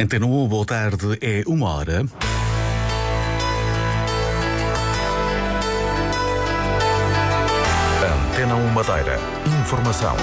Antena 1, boa tarde, é uma hora. Antena 1 Madeira. Informação.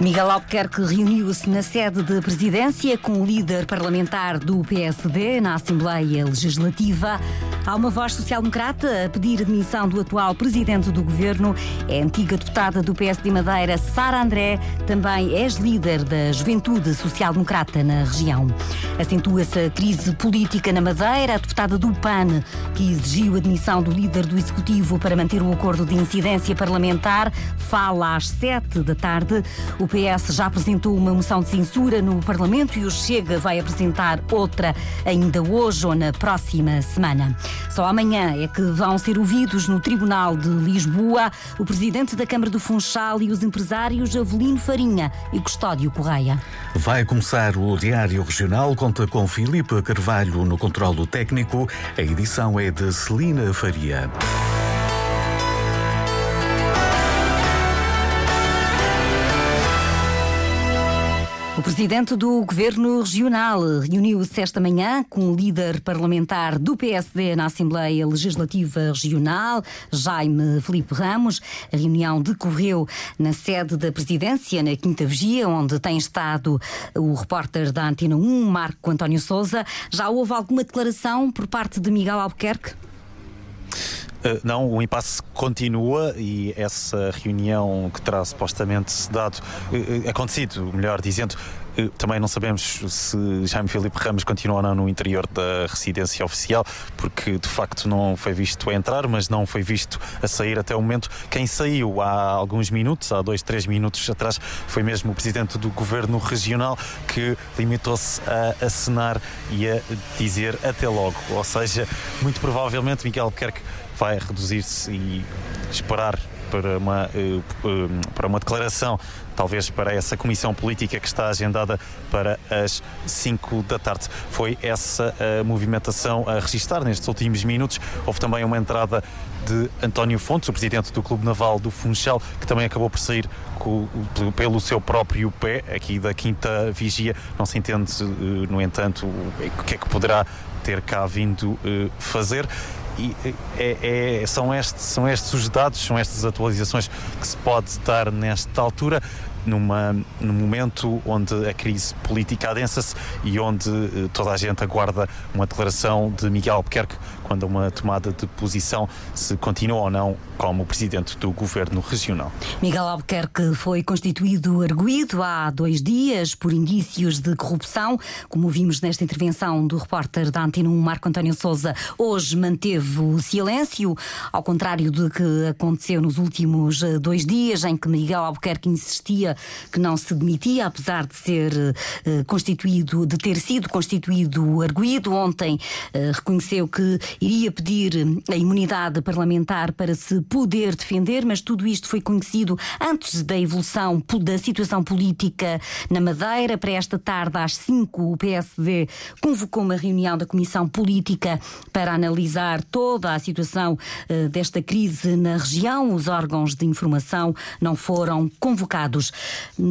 Miguel Albuquerque reuniu-se na sede da presidência com o líder parlamentar do PSD na Assembleia Legislativa. Há uma voz social-democrata a pedir a demissão do atual presidente do governo. É antiga deputada do PSD Madeira, Sara André, também és líder da Juventude Social-Democrata na região. Acentua-se a crise política na Madeira. A deputada do PAN, que exigiu a demissão do líder do Executivo para manter o acordo de incidência parlamentar, fala às sete da tarde. O PS já apresentou uma moção de censura no Parlamento e o Chega vai apresentar outra ainda hoje ou na próxima semana. Só amanhã é que vão ser ouvidos no Tribunal de Lisboa o presidente da Câmara do Funchal e os empresários Avelino Farinha e Custódio Correia. Vai começar o Diário Regional, conta com Filipe Carvalho no controlo técnico. A edição é de Celina Faria. O presidente do Governo Regional reuniu-se esta manhã com o líder parlamentar do PSD na Assembleia Legislativa Regional, Jaime Felipe Ramos. A reunião decorreu na sede da presidência, na Quinta Vigia, onde tem estado o repórter da Antena 1, Marco António Souza. Já houve alguma declaração por parte de Miguel Albuquerque? Uh, não, o impasse continua e essa reunião que terá supostamente dado, uh, acontecido, melhor dizendo, também não sabemos se Jaime Filipe Ramos continua ou não no interior da residência oficial, porque de facto não foi visto a entrar, mas não foi visto a sair até o momento. Quem saiu há alguns minutos, há dois, três minutos atrás, foi mesmo o presidente do governo regional que limitou-se a acenar e a dizer até logo. Ou seja, muito provavelmente Miguel Albuquerque vai reduzir-se e esperar para uma, eh, eh, para uma declaração, talvez para essa comissão política que está agendada para as 5 da tarde. Foi essa a movimentação a registrar nestes últimos minutos. Houve também uma entrada de António Fontes, o presidente do Clube Naval do Funchal, que também acabou por sair pelo seu próprio pé, aqui da quinta vigia. Não se entende, eh, no entanto, o que é que poderá ter cá vindo fazer e é, é, são, estes, são estes os dados, são estas atualizações que se pode dar nesta altura numa, num momento onde a crise política adensa-se e onde eh, toda a gente aguarda uma declaração de Miguel Albuquerque quando uma tomada de posição se continua ou não como presidente do governo regional. Miguel Albuquerque foi constituído arguído há dois dias por indícios de corrupção, como vimos nesta intervenção do repórter da Antena 1, Marco António Souza, hoje manteve o silêncio, ao contrário do que aconteceu nos últimos eh, dois dias, em que Miguel Albuquerque insistia que não se demitia, apesar de ser uh, constituído, de ter sido constituído arguído. Ontem uh, reconheceu que iria pedir a imunidade parlamentar para se poder defender, mas tudo isto foi conhecido antes da evolução da situação política na Madeira. Para esta tarde, às 5, o PSD convocou uma reunião da Comissão Política para analisar toda a situação desta crise na região. Os órgãos de informação não foram convocados.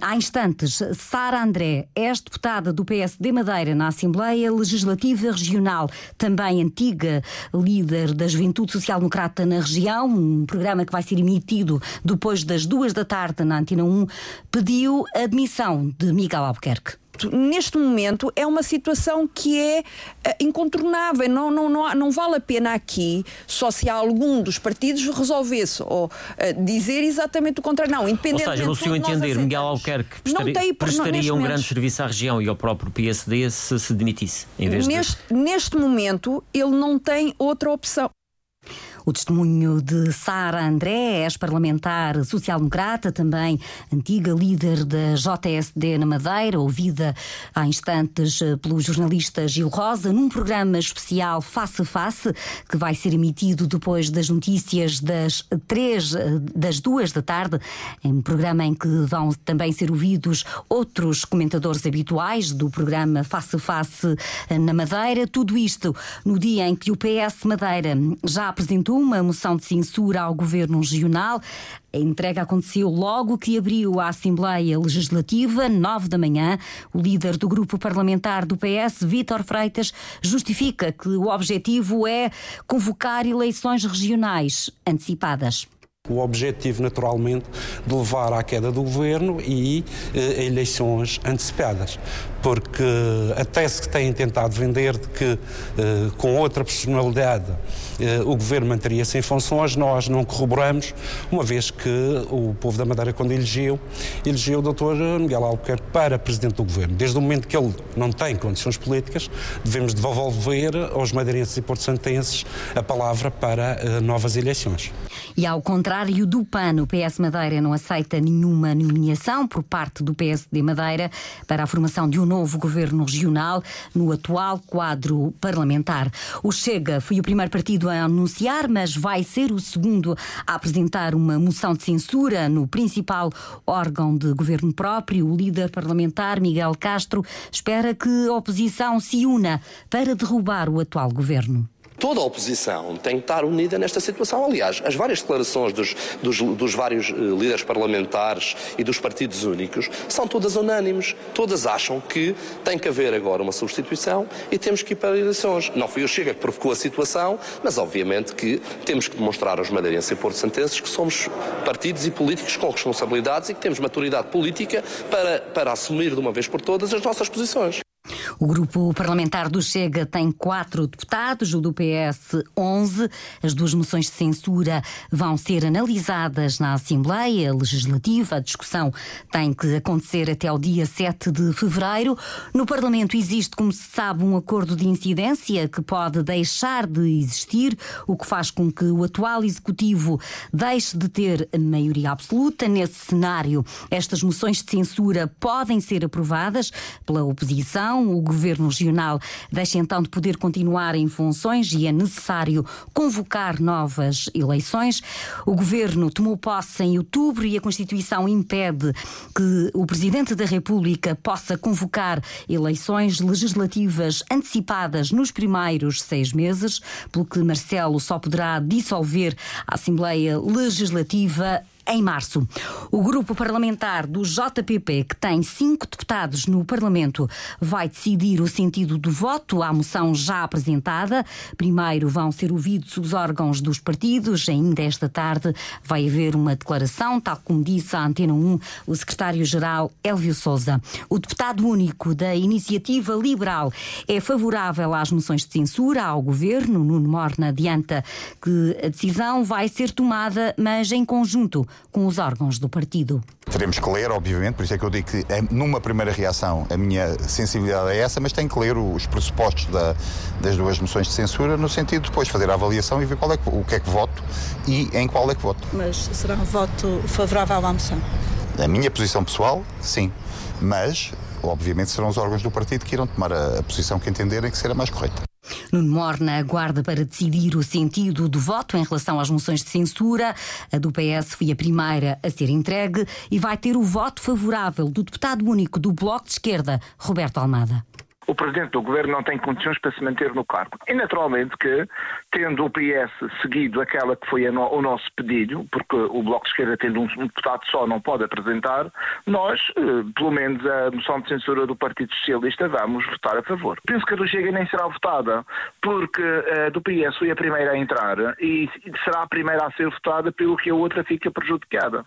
Há instantes, Sara André, ex-deputada do PSD Madeira na Assembleia Legislativa Regional, também antiga líder da Juventude Social Democrata na região, um programa que vai ser emitido depois das duas da tarde na Antena 1, pediu a admissão de Miguel Albuquerque neste momento é uma situação que é uh, incontornável. Não, não, não, não vale a pena aqui, só se algum dos partidos resolvesse ou uh, dizer exatamente o contrário. Não, independente Ou seja, no seu entender, Miguel Albuquerque prestaria, tem, prestaria um grande serviço à região e ao próprio PSD se se demitisse, em vez neste, de... Neste momento, ele não tem outra opção. O testemunho de Sara André, ex-parlamentar social-democrata, também antiga líder da JSD na Madeira, ouvida há instantes eh, pelo jornalista Gil Rosa, num programa especial Face a Face, que vai ser emitido depois das notícias das três, eh, das duas da tarde, em um programa em que vão também ser ouvidos outros comentadores habituais do programa Face a Face eh, na Madeira. Tudo isto no dia em que o PS Madeira já apresentou uma moção de censura ao governo regional. A entrega aconteceu logo que abriu a Assembleia Legislativa, nove da manhã. O líder do grupo parlamentar do PS, Vítor Freitas, justifica que o objetivo é convocar eleições regionais antecipadas o objetivo, naturalmente, de levar à queda do governo e eh, eleições antecipadas. Porque a tese que têm tentado vender de que eh, com outra personalidade eh, o governo manteria-se em funções, nós não corroboramos, uma vez que o povo da Madeira, quando elegeu, elegeu o Dr. Miguel Albuquerque para presidente do governo. Desde o momento que ele não tem condições políticas, devemos devolver aos madeirenses e porto-santenses a palavra para uh, novas eleições. E ao contrário do PAN, o PS Madeira não aceita nenhuma nomeação por parte do PSD Madeira para a formação de um novo governo regional no atual quadro parlamentar. O Chega foi o primeiro partido a anunciar, mas vai ser o segundo a apresentar uma moção de censura no principal órgão de governo próprio. O líder parlamentar, Miguel Castro, espera que a oposição se una para derrubar o atual governo toda a oposição tem que estar unida nesta situação. Aliás, as várias declarações dos, dos, dos vários uh, líderes parlamentares e dos partidos únicos são todas unânimes. Todas acham que tem que haver agora uma substituição e temos que ir para eleições. Não foi o Chega que provocou a situação, mas obviamente que temos que demonstrar aos madeirenses e porto-santenses que somos partidos e políticos com responsabilidades e que temos maturidade política para, para assumir de uma vez por todas as nossas posições. O grupo parlamentar do Chega tem quatro deputados, o do PS 11. As duas moções de censura vão ser analisadas na Assembleia Legislativa. A discussão tem que acontecer até o dia 7 de fevereiro. No Parlamento existe, como se sabe, um acordo de incidência que pode deixar de existir, o que faz com que o atual Executivo deixe de ter maioria absoluta. Nesse cenário, estas moções de censura podem ser aprovadas pela oposição o governo regional deixa então de poder continuar em funções e é necessário convocar novas eleições. O governo tomou posse em outubro e a Constituição impede que o Presidente da República possa convocar eleições legislativas antecipadas nos primeiros seis meses, pelo que Marcelo só poderá dissolver a Assembleia Legislativa em março. O grupo parlamentar do JPP, que tem cinco deputados no Parlamento, vai decidir o sentido do voto à moção já apresentada. Primeiro vão ser ouvidos os órgãos dos partidos. Ainda esta tarde vai haver uma declaração, tal como disse à Antena 1 o secretário-geral Elvio Souza. O deputado único da Iniciativa Liberal é favorável às moções de censura ao governo. Nuno Morna adianta que a decisão vai ser tomada, mas em conjunto com os órgãos do partido. Teremos que ler, obviamente, por isso é que eu digo que é, numa primeira reação a minha sensibilidade é essa, mas tem que ler os pressupostos da, das duas moções de censura no sentido de depois fazer a avaliação e ver qual é que, o que é que voto e em qual é que voto. Mas será um voto favorável à moção? A minha posição pessoal, sim. Mas, obviamente, serão os órgãos do partido que irão tomar a, a posição que entenderem que será mais correta. Nuno Morna aguarda para decidir o sentido do voto em relação às moções de censura. A do PS foi a primeira a ser entregue e vai ter o voto favorável do deputado único do Bloco de Esquerda, Roberto Almada o Presidente do Governo não tem condições para se manter no cargo. E naturalmente que, tendo o PS seguido aquela que foi no, o nosso pedido, porque o Bloco de Esquerda tendo um, deputado só não pode apresentar, nós, eh, pelo menos a moção de censura do Partido Socialista, vamos votar a favor. Penso que a do Chega nem será votada, porque a eh, do PS foi a primeira a entrar e será a primeira a ser votada, pelo que a outra fica prejudicada.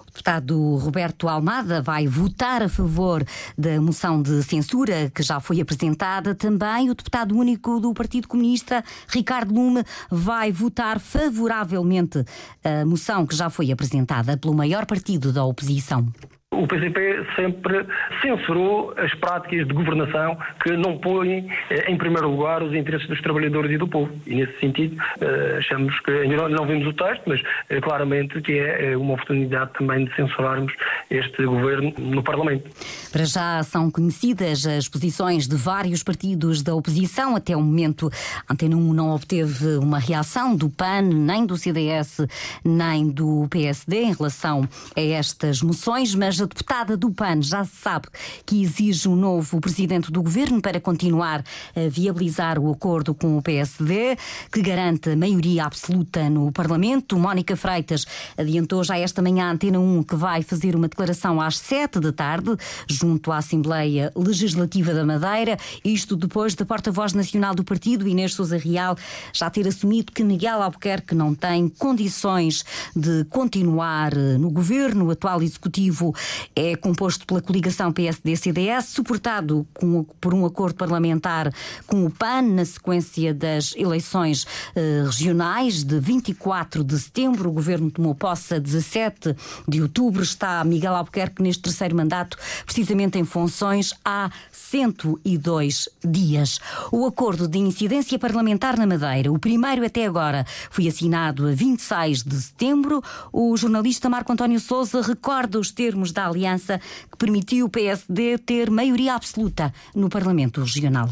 O deputado Roberto Almada vai votar a favor da moção de censura que já foi apresentada. Também o deputado único do Partido Comunista, Ricardo Lume, vai votar favoravelmente a moção que já foi apresentada pelo maior partido da oposição. O PCP sempre censurou as práticas de governação que não põem eh, em primeiro lugar os interesses dos trabalhadores e do povo. E nesse sentido, eh, achamos que, ainda não vimos o texto, mas eh, claramente que é uma oportunidade também de censurarmos este governo no Parlamento. Para já são conhecidas as posições de vários partidos da oposição. Até o momento, Antena 1 não obteve uma reação do PAN, nem do CDS, nem do PSD em relação a estas moções, mas deputada do PAN já se sabe que exige um novo presidente do governo para continuar a viabilizar o acordo com o PSD, que garante maioria absoluta no Parlamento. Mónica Freitas adiantou já esta manhã a Antena 1 que vai fazer uma declaração às sete da tarde, junto à Assembleia Legislativa da Madeira, isto depois da porta-voz nacional do partido, Inês Souza Real, já ter assumido que Miguel Albuquerque não tem condições de continuar no governo. O atual executivo é composto pela coligação PSD-CDS, suportado com, por um acordo parlamentar com o PAN na sequência das eleições eh, regionais de 24 de setembro. O governo tomou posse a 17 de outubro. Está Miguel Albuquerque neste terceiro mandato, precisamente em funções há 102 dias. O acordo de incidência parlamentar na Madeira, o primeiro até agora, foi assinado a 26 de setembro. O jornalista Marco António Souza recorda os termos da aliança que permitiu o PSD ter maioria absoluta no Parlamento Regional.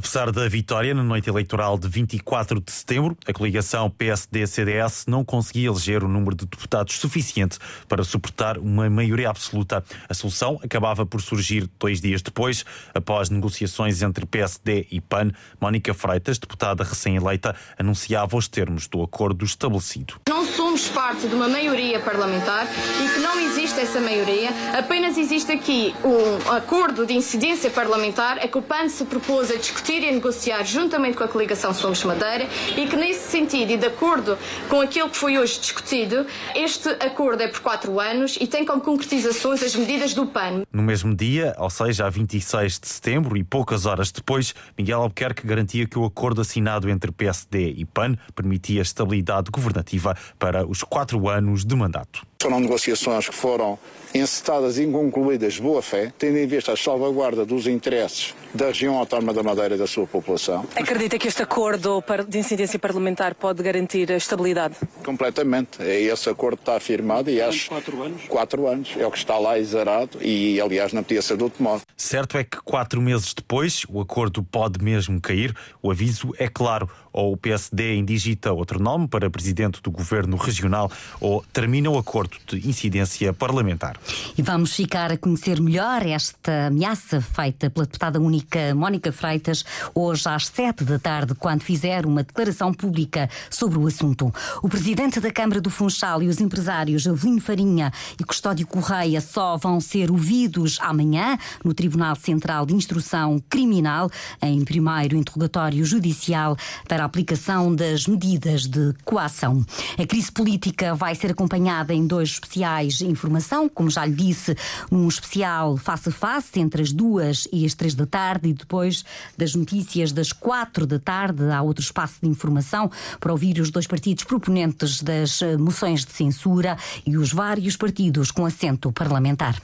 Apesar da vitória na noite eleitoral de 24 de setembro, a coligação PSD-CDS não conseguia eleger o número de deputados suficiente para suportar uma maioria absoluta. A solução acabava por surgir dois dias depois, após negociações entre PSD e PAN. Mónica Freitas, deputada recém-eleita, anunciava os termos do acordo estabelecido. Não somos parte de uma maioria parlamentar e que não existe essa maioria, apenas existe aqui um acordo de incidência parlamentar, é que o PAN se propôs a discutir e negociar juntamente com a coligação Somos Madeira e que nesse sentido e de acordo com aquilo que foi hoje discutido, este acordo é por quatro anos e tem como concretizações as medidas do PAN. No mesmo dia, ou seja, a 26 de setembro e poucas horas depois, Miguel Albuquerque garantia que o acordo assinado entre PSD e PAN permitia estabilidade governativa para os quatro anos de mandato. Foram negociações que foram encetadas e concluídas de boa fé, tendo em vista a salvaguarda dos interesses da região autónoma da Madeira e da sua população. Acredita que este acordo de incidência parlamentar pode garantir a estabilidade? Completamente. É esse acordo está afirmado e acho... Quatro anos? Quatro anos. É o que está lá exarado e, aliás, não podia ser de outro modo. Certo é que quatro meses depois o acordo pode mesmo cair. O aviso é claro ou o PSD indigita outro nome para presidente do governo regional ou termina o acordo de incidência parlamentar. E vamos ficar a conhecer melhor esta ameaça feita pela deputada única Mónica Freitas hoje às sete da tarde, quando fizer uma declaração pública sobre o assunto. O presidente da Câmara do Funchal e os empresários Avelino Farinha e Custódio Correia só vão ser ouvidos amanhã no Tribunal Central de Instrução Criminal, em primeiro interrogatório judicial para a aplicação das medidas de coação. A crise política vai ser acompanhada em dois especiais informação, como já lhe disse, um especial face a face entre as duas e as três da tarde e depois das notícias das quatro da tarde há outro espaço de informação para ouvir os dois partidos proponentes das eh, moções de censura e os vários partidos com assento parlamentar.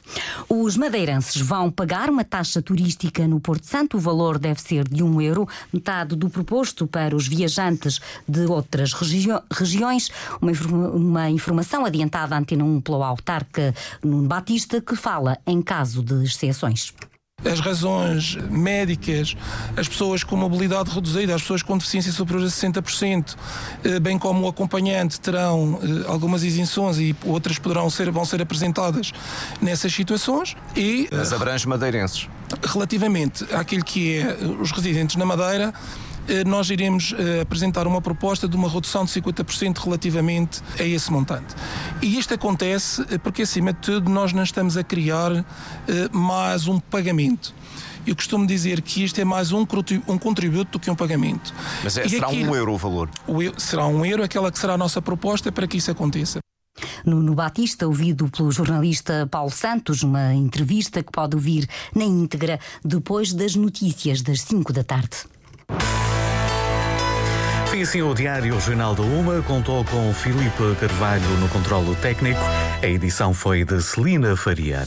Os madeirenses vão pagar uma taxa turística no Porto Santo. O valor deve ser de um euro, metade do proposto para os viajantes de outras regi regiões. Uma, uma, informação adiantada à Antena 1 pelo autarca Nuno Batista, que fala em caso de exceções as razões médicas, as pessoas com mobilidade reduzida, as pessoas com deficiência superior a 60%, eh, bem como o acompanhante terão eh, algumas isenções e outras poderão ser, vão ser apresentadas nessas situações. E, Mas abrange madeirenses. Relativamente àquilo que é os residentes na Madeira, eh, nós iremos eh, apresentar uma proposta de uma redução de 50% relativamente a esse montante. E isto acontece eh, porque, acima de tudo, nós não estamos a criar mais um pagamento. Eu costumo dizer que isto é mais um, um contributo do que um pagamento. Mas é, será aquilo, um euro o valor? O, será um euro, aquela que será a nossa proposta para que isso aconteça. Nuno Batista, ouvido pelo jornalista Paulo Santos, uma entrevista que pode ouvir na íntegra depois das notícias das 5 da tarde. Fim assim o Diário Regional da Uma contou com Filipe Carvalho no controlo técnico. A edição foi de Celina Faria.